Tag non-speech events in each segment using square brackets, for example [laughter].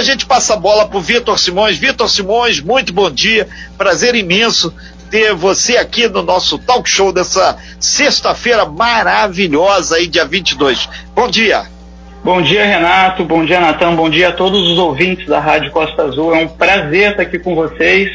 a gente passa a bola para o Vitor Simões. Vitor Simões, muito bom dia. Prazer imenso ter você aqui no nosso talk show dessa sexta-feira maravilhosa aí, dia 22. Bom dia. Bom dia, Renato. Bom dia, Natan. Bom dia a todos os ouvintes da Rádio Costa Azul. É um prazer estar aqui com vocês.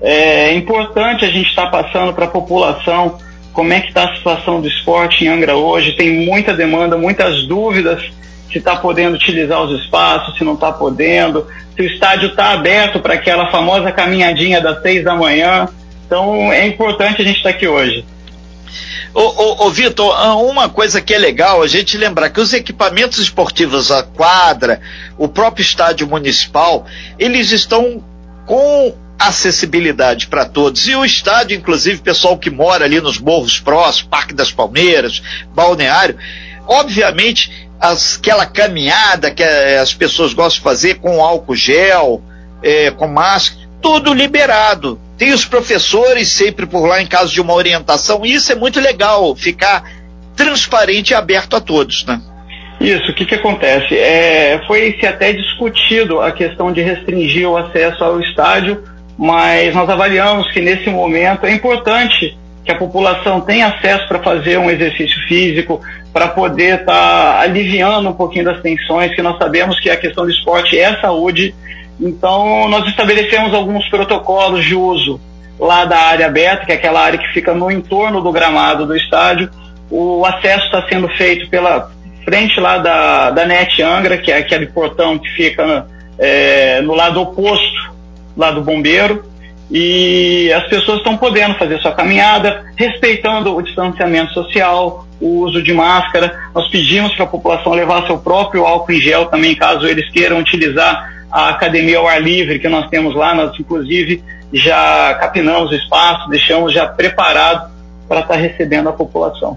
É importante a gente estar passando para a população como é que está a situação do esporte em Angra hoje. Tem muita demanda, muitas dúvidas se está podendo utilizar os espaços, se não está podendo, se o estádio está aberto para aquela famosa caminhadinha das seis da manhã. Então é importante a gente estar tá aqui hoje. Ô, ô, ô Vitor, ah, uma coisa que é legal a gente lembrar que os equipamentos esportivos, a quadra, o próprio estádio municipal, eles estão com acessibilidade para todos. E o estádio, inclusive, pessoal que mora ali nos morros próximos, Parque das Palmeiras, Balneário, obviamente, as, aquela caminhada que eh, as pessoas gostam de fazer com álcool gel, é, com máscara, tudo liberado. Tem os professores sempre por lá em caso de uma orientação, e isso é muito legal, ficar transparente e aberto a todos, né? Isso, o que, que acontece? É, foi se até discutido a questão de restringir o acesso ao estádio mas nós avaliamos que nesse momento é importante que a população tenha acesso para fazer um exercício físico, para poder estar tá aliviando um pouquinho das tensões, que nós sabemos que a questão do esporte é saúde. Então, nós estabelecemos alguns protocolos de uso lá da área aberta, que é aquela área que fica no entorno do gramado do estádio. O acesso está sendo feito pela frente lá da, da NET Angra, que é aquele portão que fica é, no lado oposto lá do bombeiro e as pessoas estão podendo fazer sua caminhada, respeitando o distanciamento social, o uso de máscara. Nós pedimos para a população levar seu próprio álcool em gel também, caso eles queiram utilizar a academia ao ar livre que nós temos lá. Nós, inclusive, já capinamos o espaço, deixamos já preparado para estar tá recebendo a população.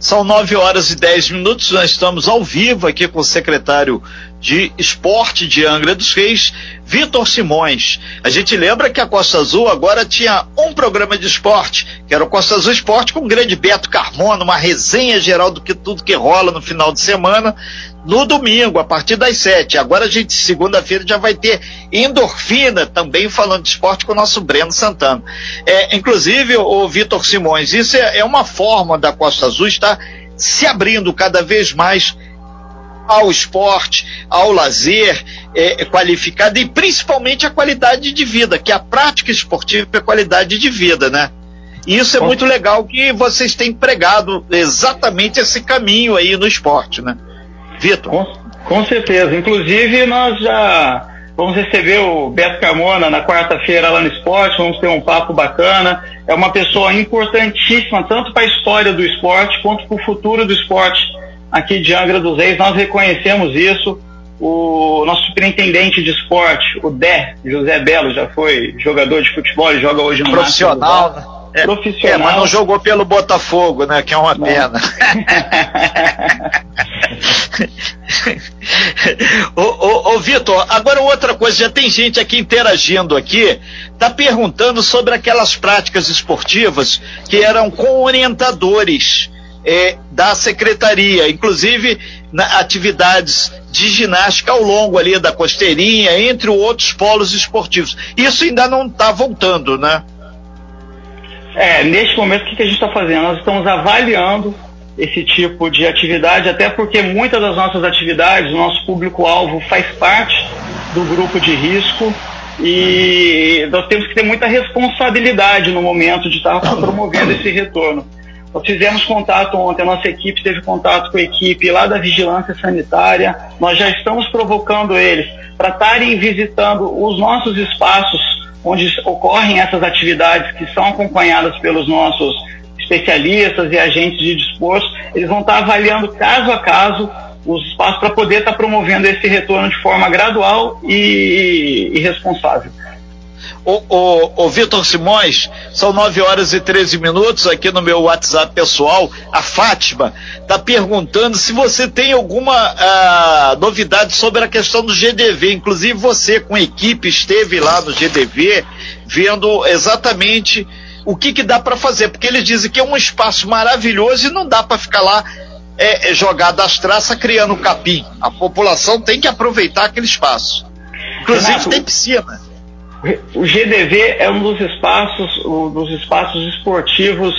São 9 horas e 10 minutos, nós estamos ao vivo aqui com o secretário de Esporte de Angra dos Reis, Vitor Simões. A gente lembra que a Costa Azul agora tinha um programa de esporte, que era o Costa Azul Esporte com o grande Beto Carmona, uma resenha geral do que tudo que rola no final de semana, no domingo, a partir das sete. Agora a gente, segunda-feira, já vai ter endorfina também falando de esporte com o nosso Breno Santana. É, inclusive, o Vitor Simões, isso é, é uma forma da Costa Azul estar se abrindo cada vez mais ao esporte, ao lazer é, é, qualificado e principalmente a qualidade de vida, que a prática esportiva é qualidade de vida, né? E isso é muito legal que vocês têm pregado exatamente esse caminho aí no esporte, né? Vitor? Com, com certeza. Inclusive, nós já vamos receber o Beto Carmona na quarta-feira lá no esporte, vamos ter um papo bacana. É uma pessoa importantíssima, tanto para a história do esporte quanto para o futuro do esporte aqui de Angra dos Reis, nós reconhecemos isso. O nosso superintendente de esporte, o Dé, José Belo, já foi jogador de futebol, e joga hoje no Profissional, né? É, profissional. É, mas não jogou pelo Botafogo, né? Que é uma não. pena. [laughs] ô, ô, ô Vitor, agora outra coisa, já tem gente aqui interagindo aqui, tá perguntando sobre aquelas práticas esportivas que eram com orientadores é, da secretaria, inclusive na, atividades de ginástica ao longo ali da costeirinha, entre outros polos esportivos. Isso ainda não está voltando, né? É, neste momento o que, que a gente está fazendo? Nós estamos avaliando esse tipo de atividade, até porque muitas das nossas atividades, o nosso público-alvo faz parte do grupo de risco e nós temos que ter muita responsabilidade no momento de estar promovendo esse retorno. Nós fizemos contato ontem, a nossa equipe teve contato com a equipe lá da Vigilância Sanitária. Nós já estamos provocando eles para estarem visitando os nossos espaços onde ocorrem essas atividades que são acompanhadas pelos nossos especialistas e agentes de disposto. Eles vão estar avaliando caso a caso os espaços para poder estar promovendo esse retorno de forma gradual e, e responsável. O, o, o Vitor Simões, são 9 horas e 13 minutos aqui no meu WhatsApp pessoal. A Fátima está perguntando se você tem alguma uh, novidade sobre a questão do GDV. Inclusive, você, com equipe, esteve lá no GDV vendo exatamente o que, que dá para fazer, porque eles dizem que é um espaço maravilhoso e não dá para ficar lá é, é jogado às traças criando capim. A população tem que aproveitar aquele espaço. Inclusive Renato, tem piscina. O GDV é um dos espaços, um dos espaços esportivos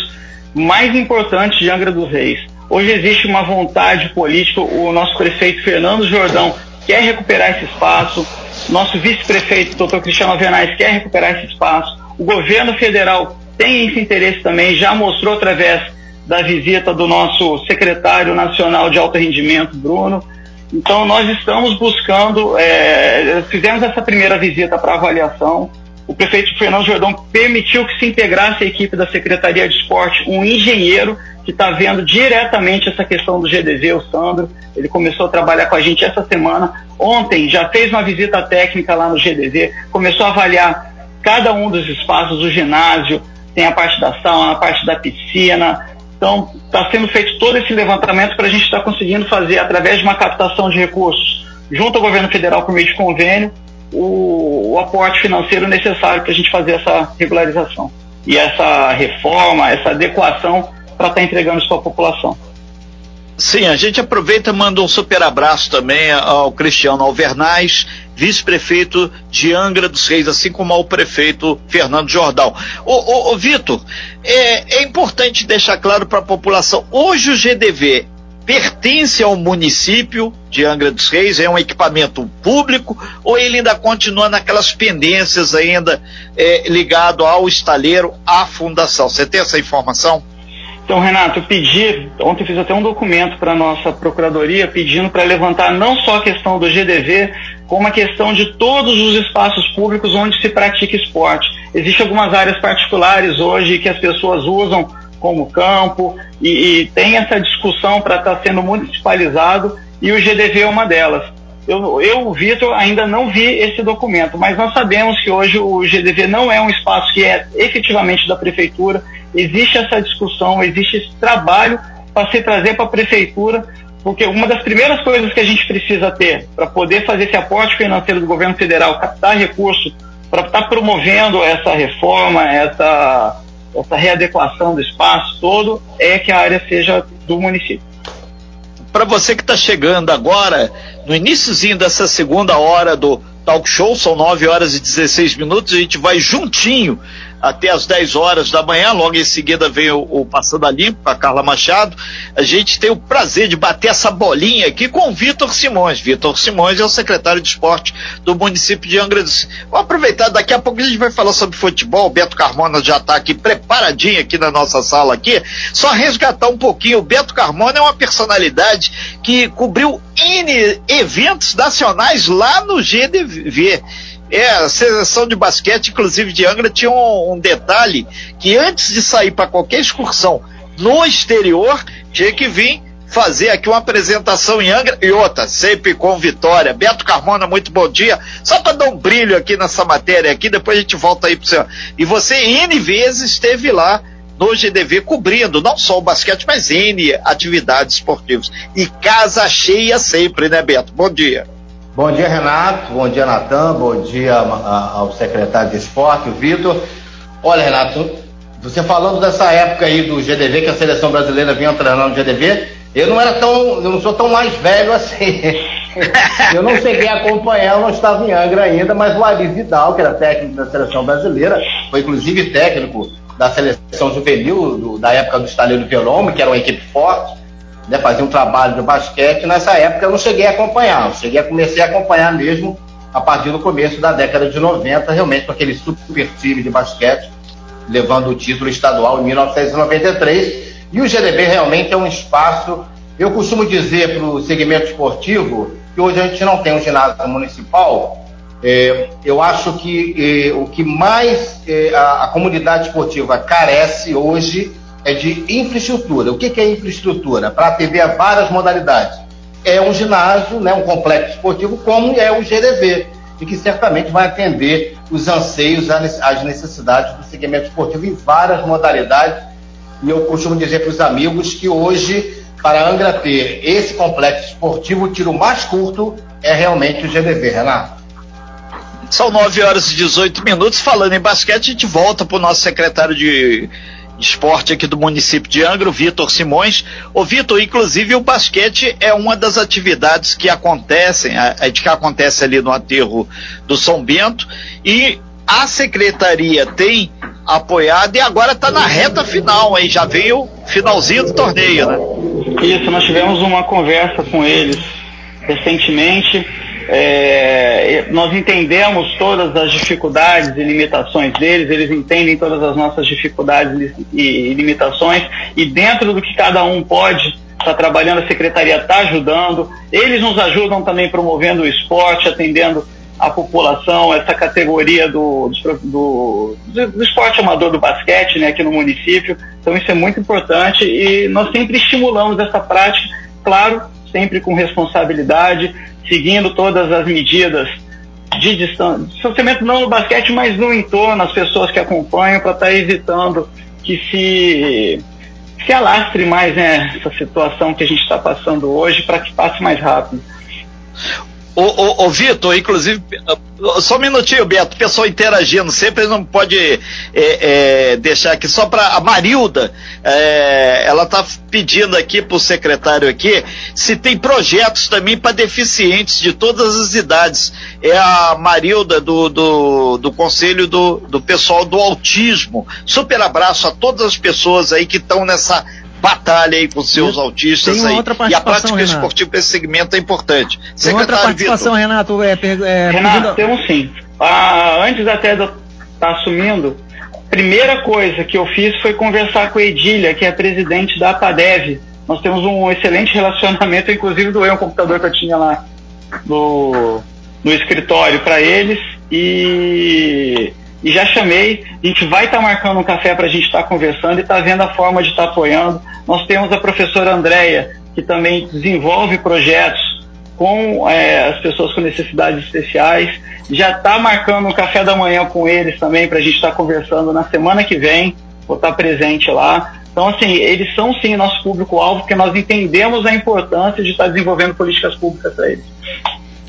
mais importantes de Angra dos Reis. Hoje existe uma vontade política, o nosso prefeito Fernando Jordão quer recuperar esse espaço, nosso vice-prefeito, doutor Cristiano Vernais, quer recuperar esse espaço, o governo federal tem esse interesse também, já mostrou através da visita do nosso secretário nacional de alto rendimento, Bruno. Então, nós estamos buscando, é, fizemos essa primeira visita para avaliação. O prefeito Fernando Jordão permitiu que se integrasse a equipe da Secretaria de Esporte um engenheiro que está vendo diretamente essa questão do GDV, o Sandro. Ele começou a trabalhar com a gente essa semana. Ontem já fez uma visita técnica lá no GDV, começou a avaliar cada um dos espaços, o ginásio, tem a parte da sauna, a parte da piscina. Então, está sendo feito todo esse levantamento para a gente estar tá conseguindo fazer, através de uma captação de recursos, junto ao governo federal por meio de convênio, o, o aporte financeiro necessário para a gente fazer essa regularização e essa reforma, essa adequação para estar tá entregando isso para a população. Sim, a gente aproveita e manda um super abraço também ao Cristiano Alvernaz, vice-prefeito de Angra dos Reis, assim como ao prefeito Fernando Jordão. Ô, Vitor, é, é importante deixar claro para a população, hoje o GDV pertence ao município de Angra dos Reis, é um equipamento público ou ele ainda continua naquelas pendências ainda é, ligado ao estaleiro, à fundação? Você tem essa informação? Então, Renato, eu pedi, ontem fiz até um documento para a nossa procuradoria pedindo para levantar não só a questão do GDV, como a questão de todos os espaços públicos onde se pratica esporte. Existem algumas áreas particulares hoje que as pessoas usam como campo e, e tem essa discussão para estar tá sendo municipalizado e o GDV é uma delas. Eu, eu Vitor, ainda não vi esse documento, mas nós sabemos que hoje o GDV não é um espaço que é efetivamente da prefeitura. Existe essa discussão, existe esse trabalho para se trazer para a prefeitura, porque uma das primeiras coisas que a gente precisa ter para poder fazer esse aporte financeiro do governo federal, captar recurso para estar tá promovendo essa reforma, essa, essa readequação do espaço todo, é que a área seja do município. Para você que está chegando agora, no iníciozinho dessa segunda hora do talk show, são 9 horas e 16 minutos, a gente vai juntinho até as 10 horas da manhã, logo em seguida vem o, o Passando a Limpo, com a Carla Machado. A gente tem o prazer de bater essa bolinha aqui com o Vitor Simões. Vitor Simões é o secretário de esporte do município de Angra dos Vou aproveitar, daqui a pouco a gente vai falar sobre futebol, o Beto Carmona já está aqui preparadinho aqui na nossa sala aqui. Só resgatar um pouquinho, o Beto Carmona é uma personalidade que cobriu N eventos nacionais lá no GDV. É, a seleção de basquete, inclusive de Angra, tinha um, um detalhe que antes de sair para qualquer excursão no exterior, tinha que vir fazer aqui uma apresentação em Angra e outra, sempre com vitória. Beto Carmona, muito bom dia. Só para dar um brilho aqui nessa matéria aqui, depois a gente volta aí para você. E você N vezes esteve lá no GDV cobrindo não só o basquete, mas N atividades esportivas. E casa cheia sempre, né, Beto? Bom dia. Bom dia, Renato. Bom dia, Natan. Bom dia ao secretário de esporte, o Vitor. Olha, Renato, você falando dessa época aí do GDV, que a seleção brasileira vinha treinando no GDV, eu não era tão, eu não sou tão mais velho assim. [laughs] eu não cheguei a acompanhar, eu não estava em Angra ainda, mas o Ari Vidal, que era técnico da seleção brasileira, foi inclusive técnico da seleção juvenil do, da época do Estaleiro Velome, que era uma equipe forte né, fazia um trabalho de basquete. Nessa época eu não cheguei a acompanhar, eu cheguei a comecei a acompanhar mesmo a partir do começo da década de 90, realmente com aquele super time de basquete, levando o título estadual em 1993. E o GDB realmente é um espaço, eu costumo dizer para o segmento esportivo, que hoje a gente não tem um ginásio municipal, é, eu acho que é, o que mais é, a, a comunidade esportiva carece hoje é de infraestrutura. O que, que é infraestrutura? Para atender a várias modalidades. É um ginásio, né, um complexo esportivo, como é o GDV, e que certamente vai atender os anseios, as necessidades do segmento esportivo em várias modalidades. E eu costumo dizer para os amigos que hoje, para Angra ter esse complexo esportivo, o tiro mais curto é realmente o GDV, Renato. São 9 horas e 18 minutos. Falando em basquete, a gente volta para o nosso secretário de esporte aqui do município de Angra, o Vitor Simões. O Vitor, inclusive, o basquete é uma das atividades que acontecem, a, a, que acontece ali no aterro do São Bento, e a secretaria tem apoiado e agora está na reta final, hein? Já veio finalzinho do torneio, né? Isso, nós tivemos uma conversa com eles recentemente. É, nós entendemos todas as dificuldades e limitações deles, eles entendem todas as nossas dificuldades e limitações, e dentro do que cada um pode estar tá trabalhando, a secretaria está ajudando. Eles nos ajudam também promovendo o esporte, atendendo a população, essa categoria do, do, do, do, esporte amador do basquete né, aqui no município. Então isso é muito importante e nós sempre estimulamos essa prática, claro, sempre com responsabilidade, seguindo todas as medidas de distanciamento, não no basquete, mas no entorno, as pessoas que acompanham, para estar tá evitando que se, se alastre mais né, essa situação que a gente está passando hoje, para que passe mais rápido. Ô, ô, ô Vitor, inclusive, só um minutinho, Beto, pessoal interagindo, sempre não pode é, é, deixar aqui, só para a Marilda, é, ela está pedindo aqui para o secretário aqui se tem projetos também para deficientes de todas as idades. É a Marilda do, do, do Conselho do, do Pessoal do Autismo. Super abraço a todas as pessoas aí que estão nessa batalha aí com seus tem autistas aí. E a prática Renato. esportiva desse segmento é importante. Tem Secretário outra participação, Vitor. Renato. É, é, Renato, temos sim. Ah, antes até de eu estar tá assumindo, primeira coisa que eu fiz foi conversar com a Edília, que é presidente da APADEV. Nós temos um excelente relacionamento, inclusive doei um computador que eu tinha lá no, no escritório para eles e e já chamei, a gente vai estar tá marcando um café para a gente estar tá conversando e estar tá vendo a forma de estar tá apoiando. Nós temos a professora Andréia, que também desenvolve projetos com é, as pessoas com necessidades especiais. Já está marcando um café da manhã com eles também para a gente estar tá conversando na semana que vem. Vou estar tá presente lá. Então, assim, eles são sim nosso público-alvo, porque nós entendemos a importância de estar desenvolvendo políticas públicas para eles.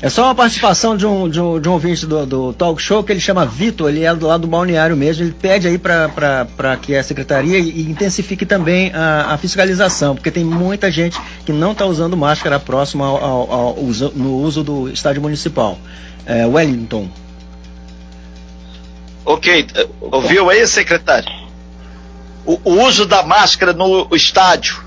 É só uma participação de um, de um, de um ouvinte do, do talk show que ele chama Vitor, ele é do lado do balneário mesmo, ele pede aí para que a secretaria intensifique também a, a, fiscalização, porque tem muita gente que não está usando máscara próximo ao, ao, ao uso, no uso do estádio municipal. É, Wellington. Ok, ouviu aí, secretário? O, o uso da máscara no estádio.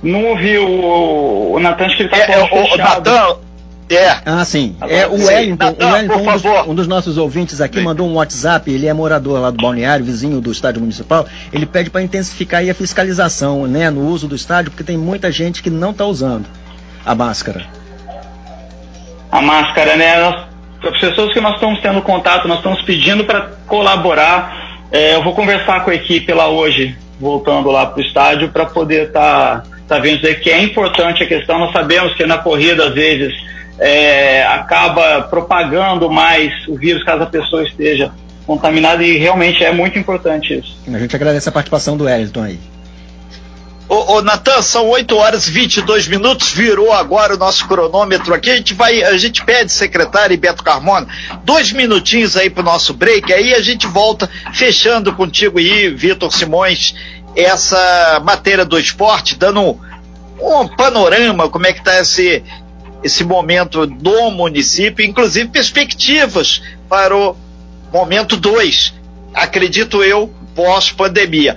Não ouviu o, o Natan, que ele está é, é, o, Natan, é. Ah, sim. É, o Wellington, o Wellington um, dos, um, dos, nossos ouvintes aqui, sim. mandou um WhatsApp, ele é morador lá do balneário, vizinho do estádio municipal. Ele pede para intensificar a fiscalização né, no uso do estádio, porque tem muita gente que não está usando a máscara. A máscara, né? Nós, as pessoas que nós estamos tendo contato, nós estamos pedindo para colaborar. É, eu vou conversar com a equipe lá hoje, voltando lá para o estádio, para poder estar tá, tá vendo que é importante a questão. Nós sabemos que na corrida, às vezes, é, acaba propagando mais o vírus caso a pessoa esteja contaminada e realmente é muito importante isso. A gente agradece a participação do Wellington aí. Ô, ô Natan, são 8 horas e 22 minutos, virou agora o nosso cronômetro aqui. A gente vai, a gente pede, secretário e Beto Carmona, dois minutinhos aí pro nosso break, aí a gente volta fechando contigo aí, Vitor Simões, essa matéria do esporte, dando um, um panorama, como é que tá esse, esse momento do município, inclusive perspectivas para o momento 2, acredito eu, pós-pandemia.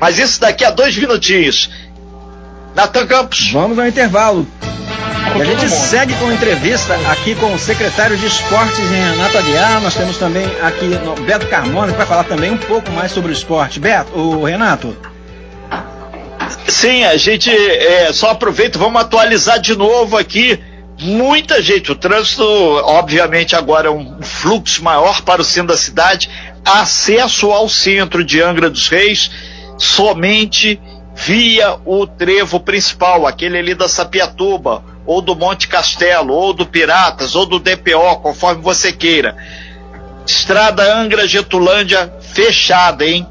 Mas isso daqui a dois minutinhos. Natan Campos. Vamos ao intervalo. E a gente segue com entrevista aqui com o secretário de Esportes, Renato Aguiar. Nós temos também aqui o Beto Carmona, que vai falar também um pouco mais sobre o esporte. Beto, o Renato. Sim, a gente é, só aproveita, vamos atualizar de novo aqui. Muita gente, o trânsito, obviamente, agora é um fluxo maior para o centro da cidade. Acesso ao centro de Angra dos Reis somente via o trevo principal, aquele ali da Sapiatuba, ou do Monte Castelo, ou do Piratas, ou do DPO, conforme você queira. Estrada Angra Getulândia fechada, hein?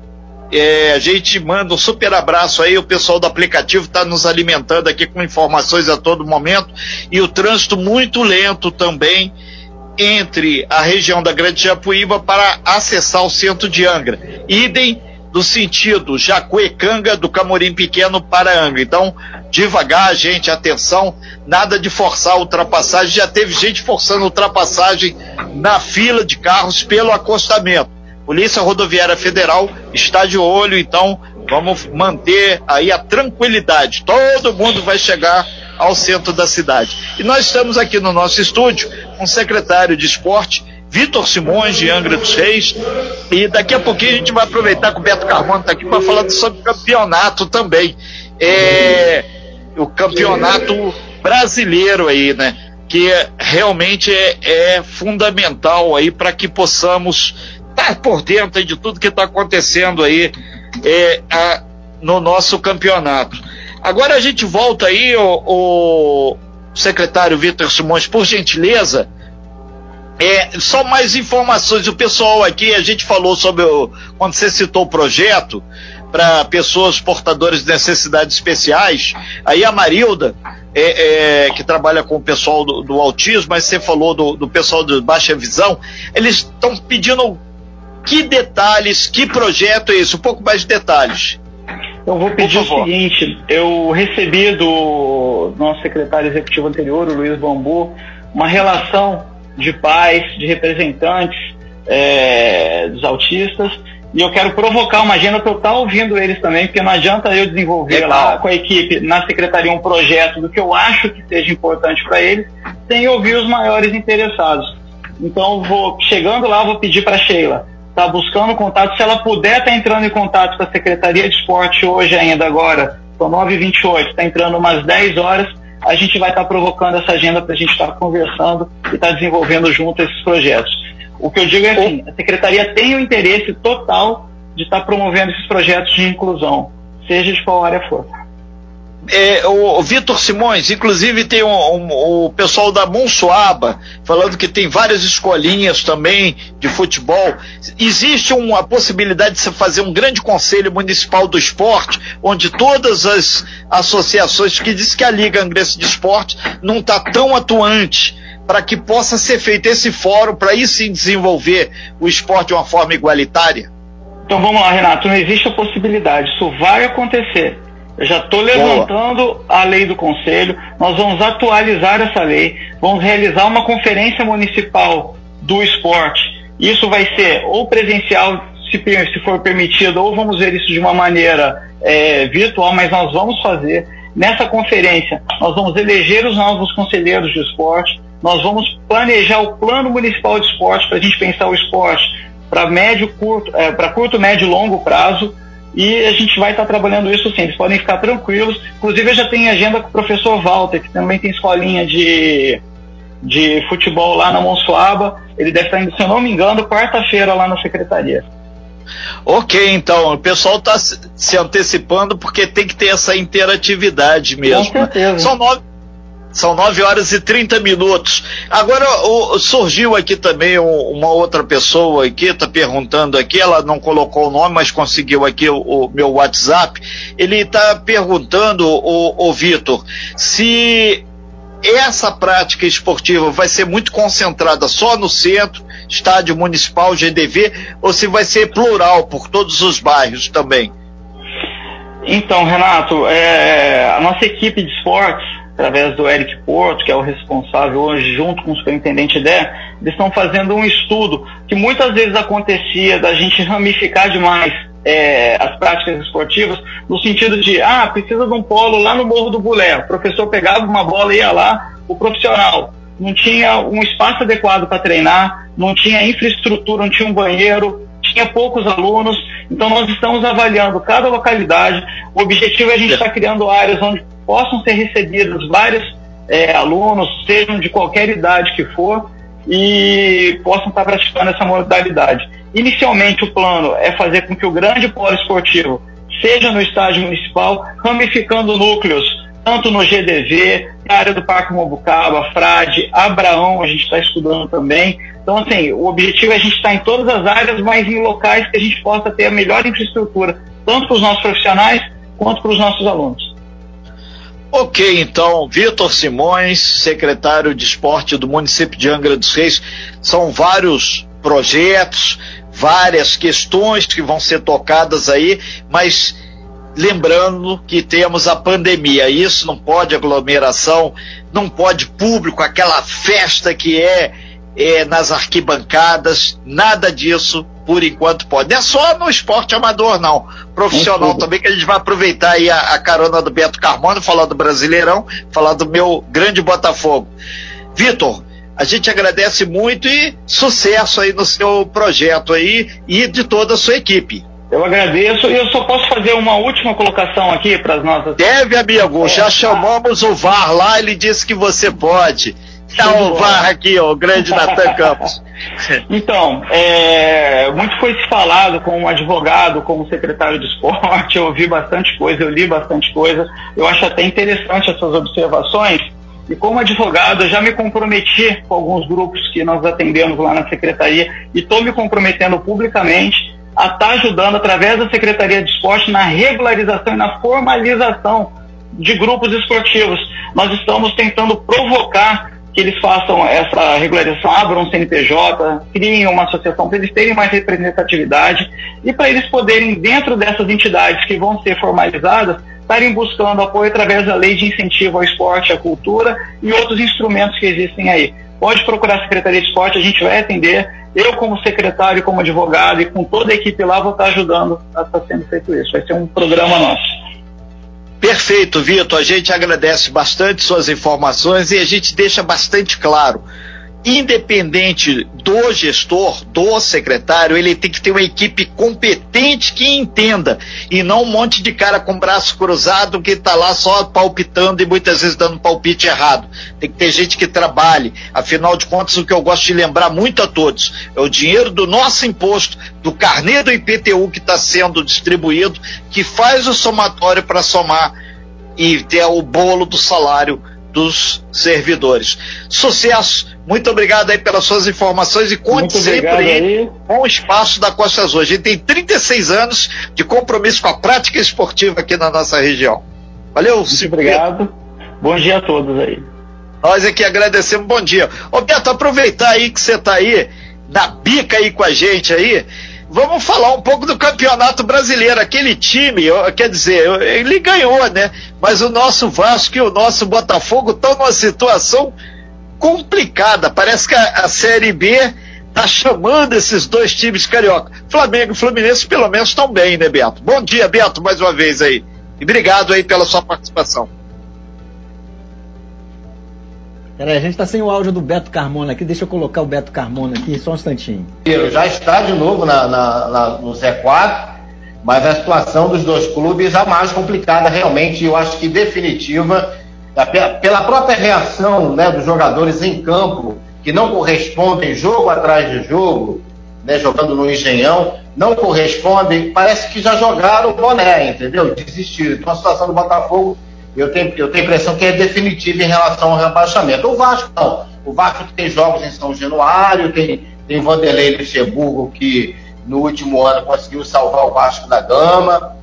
É, a gente manda um super abraço aí, o pessoal do aplicativo está nos alimentando aqui com informações a todo momento e o trânsito muito lento também entre a região da Grande Japuíba para acessar o centro de Angra. Idem do sentido Jacuecanga do Camorim Pequeno para Angra. Então, devagar, gente, atenção, nada de forçar a ultrapassagem. Já teve gente forçando ultrapassagem na fila de carros pelo acostamento. Polícia Rodoviária Federal está de olho, então vamos manter aí a tranquilidade. Todo mundo vai chegar ao centro da cidade. E nós estamos aqui no nosso estúdio com o secretário de esporte, Vitor Simões, de Angra dos Reis. E daqui a pouquinho a gente vai aproveitar que o Beto Carmona está aqui para falar sobre campeonato também. É, o campeonato brasileiro aí, né? Que realmente é, é fundamental aí para que possamos por dentro de tudo que está acontecendo aí é, a, no nosso campeonato. Agora a gente volta aí, o, o secretário Vitor Simões, por gentileza. É, só mais informações. O pessoal aqui, a gente falou sobre o. Quando você citou o projeto para pessoas portadoras de necessidades especiais, aí a Marilda, é, é, que trabalha com o pessoal do, do autismo, mas você falou do, do pessoal de baixa visão, eles estão pedindo que detalhes, que projeto é isso? Um pouco mais de detalhes. Eu vou pedir o seguinte: eu recebi do nosso secretário executivo anterior, o Luiz Bambu, uma relação de pais, de representantes é, dos autistas, e eu quero provocar uma agenda para eu estar ouvindo eles também, porque não adianta eu desenvolver Legal. lá com a equipe na secretaria um projeto do que eu acho que seja importante para eles, sem ouvir os maiores interessados. Então, vou chegando lá, vou pedir para a Sheila está buscando contato. Se ela puder estar tá entrando em contato com a Secretaria de Esporte hoje ainda agora, são 9h28, está entrando umas 10 horas, a gente vai estar tá provocando essa agenda para a gente estar tá conversando e estar tá desenvolvendo junto esses projetos. O que eu digo é assim, a Secretaria tem o interesse total de estar tá promovendo esses projetos de inclusão, seja de qual área for é, o, Vitor Simões, inclusive tem um, um, o pessoal da Monsuaba falando que tem várias escolinhas também de futebol. Existe uma possibilidade de se fazer um grande conselho municipal do esporte, onde todas as associações que diz que a Liga Angrense de Esporte não está tão atuante para que possa ser feito esse fórum para aí sim desenvolver o esporte de uma forma igualitária? Então vamos lá, Renato, não existe a possibilidade, isso vai acontecer eu já estou levantando Boa. a lei do conselho, nós vamos atualizar essa lei, vamos realizar uma conferência municipal do esporte. Isso vai ser ou presencial, se, se for permitido, ou vamos ver isso de uma maneira é, virtual, mas nós vamos fazer. Nessa conferência, nós vamos eleger os novos conselheiros de esporte, nós vamos planejar o plano municipal de esporte para a gente pensar o esporte para médio, curto, é, para curto, médio e longo prazo e a gente vai estar tá trabalhando isso sim, eles podem ficar tranquilos. Inclusive, eu já tenho agenda com o professor Walter, que também tem escolinha de, de futebol lá na Monsuaba. Ele deve estar indo, se eu não me engano, quarta-feira lá na secretaria. Ok, então, o pessoal está se antecipando porque tem que ter essa interatividade mesmo. Com certeza. São nove, são 9 horas e 30 minutos. Agora, o, surgiu aqui também um, uma outra pessoa aqui, está perguntando aqui, ela não colocou o nome, mas conseguiu aqui o, o meu WhatsApp. Ele está perguntando, o, o Vitor, se essa prática esportiva vai ser muito concentrada só no centro, estádio municipal, GDV, ou se vai ser plural por todos os bairros também? Então, Renato, é, a nossa equipe de esportes através do Eric Porto, que é o responsável hoje, junto com o superintendente DE, eles estão fazendo um estudo que muitas vezes acontecia da gente ramificar demais é, as práticas esportivas, no sentido de, ah, precisa de um polo lá no Morro do Bulé. O professor pegava uma bola e ia lá, o profissional. Não tinha um espaço adequado para treinar, não tinha infraestrutura, não tinha um banheiro, tinha poucos alunos. Então, nós estamos avaliando cada localidade. O objetivo é a gente estar tá criando áreas onde possam ser recebidos vários é, alunos, sejam de qualquer idade que for, e possam estar praticando essa modalidade. Inicialmente, o plano é fazer com que o grande polo esportivo seja no estádio municipal, ramificando núcleos, tanto no GDV, na área do Parque Mobucaba, Frade, Abraão, a gente está estudando também. Então, assim, o objetivo é a gente estar em todas as áreas, mas em locais que a gente possa ter a melhor infraestrutura, tanto para os nossos profissionais quanto para os nossos alunos. Ok, então, Vitor Simões, secretário de esporte do município de Angra dos Reis, são vários projetos, várias questões que vão ser tocadas aí, mas lembrando que temos a pandemia, isso não pode aglomeração, não pode público, aquela festa que é, é nas arquibancadas, nada disso por enquanto pode. Não é só no esporte amador, não. Profissional também, que a gente vai aproveitar aí a, a carona do Beto Carmona, falar do Brasileirão, falar do meu grande Botafogo. Vitor, a gente agradece muito e sucesso aí no seu projeto aí e de toda a sua equipe. Eu agradeço e eu só posso fazer uma última colocação aqui para as nossas. Deve, amigo. É, já chamamos o VAR lá, ele disse que você pode. Dá o VAR aqui, ó, o grande Natan Campos. [laughs] então, é, muito foi se falado como advogado, como secretário de esporte, eu ouvi bastante coisa, eu li bastante coisa. Eu acho até interessante essas observações. E como advogado, eu já me comprometi com alguns grupos que nós atendemos lá na secretaria e estou me comprometendo publicamente a estar tá ajudando através da Secretaria de Esporte na regularização e na formalização de grupos esportivos. Nós estamos tentando provocar que eles façam essa regularização, abram um CNPJ, criem uma associação para eles terem mais representatividade e para eles poderem, dentro dessas entidades que vão ser formalizadas, estarem buscando apoio através da lei de incentivo ao esporte, à cultura e outros instrumentos que existem aí. Pode procurar a Secretaria de Esporte, a gente vai atender eu, como secretário, como advogado e com toda a equipe lá, vou estar ajudando a estar sendo feito isso. Vai ser um programa nosso. Perfeito, Vitor. A gente agradece bastante suas informações e a gente deixa bastante claro independente do gestor, do secretário, ele tem que ter uma equipe competente que entenda e não um monte de cara com braço cruzado que está lá só palpitando e muitas vezes dando palpite errado. Tem que ter gente que trabalhe. Afinal de contas, o que eu gosto de lembrar muito a todos é o dinheiro do nosso imposto, do carnê do IPTU que está sendo distribuído, que faz o somatório para somar e ter o bolo do salário dos servidores. Sucesso, muito obrigado aí pelas suas informações e conte muito sempre aí com o espaço da Costa Azul. A gente tem 36 anos de compromisso com a prática esportiva aqui na nossa região. Valeu, Muito obrigado. Bom dia a todos aí. Nós aqui agradecemos, bom dia. Ô Beto, aproveitar aí que você está aí, na bica aí com a gente aí, Vamos falar um pouco do campeonato brasileiro. Aquele time, quer dizer, ele ganhou, né? Mas o nosso Vasco e o nosso Botafogo estão numa situação complicada. Parece que a, a Série B está chamando esses dois times carioca. Flamengo e Fluminense pelo menos estão bem, né, Beto? Bom dia, Beto, mais uma vez aí. E obrigado aí pela sua participação. Peraí, a gente está sem o áudio do Beto Carmona aqui, deixa eu colocar o Beto Carmona aqui, só um instantinho. Já está de novo na, na, na, no Z4, mas a situação dos dois clubes é a mais complicada, realmente, eu acho que definitiva, pela própria reação né, dos jogadores em campo, que não correspondem jogo atrás de jogo, né, jogando no Engenhão, não correspondem, parece que já jogaram o boné, entendeu? Desistiram. Então a situação do Botafogo eu tenho, eu tenho a impressão que é definitiva em relação ao rebaixamento. O Vasco não. O Vasco tem jogos em São Januário, tem, tem Vanderlei Luxemburgo que no último ano conseguiu salvar o Vasco da Gama,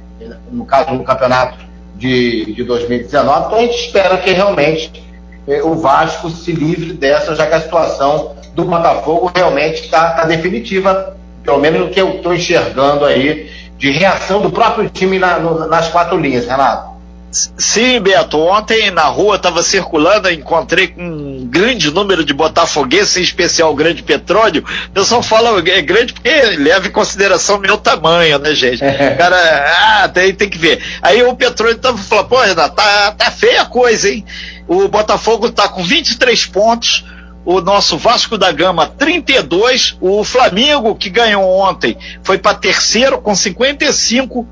no caso do campeonato de, de 2019. Então a gente espera que realmente eh, o Vasco se livre dessa, já que a situação do Botafogo realmente está tá definitiva, pelo menos no que eu estou enxergando aí, de reação do próprio time na, no, nas quatro linhas, Renato. Sim, Beto. Ontem na rua estava circulando, encontrei com um grande número de botafoguenses, em especial o Grande Petróleo. O pessoal fala é grande porque leva em consideração meu tamanho, né, gente? O cara, ah, tem, tem que ver. Aí o Petróleo tava falando, pô, Renato, tá, tá feia a coisa, hein? O Botafogo tá com 23 pontos, o nosso Vasco da Gama 32, o Flamengo que ganhou ontem foi para terceiro com 55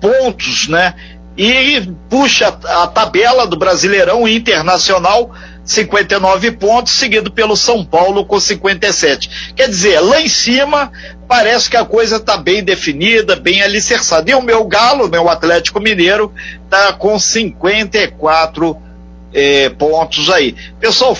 pontos, né? E puxa a tabela do Brasileirão Internacional 59 pontos, seguido pelo São Paulo com 57. Quer dizer, lá em cima parece que a coisa está bem definida, bem alicerçada. E o meu Galo, meu Atlético Mineiro, está com 54 eh, pontos aí. Pessoal,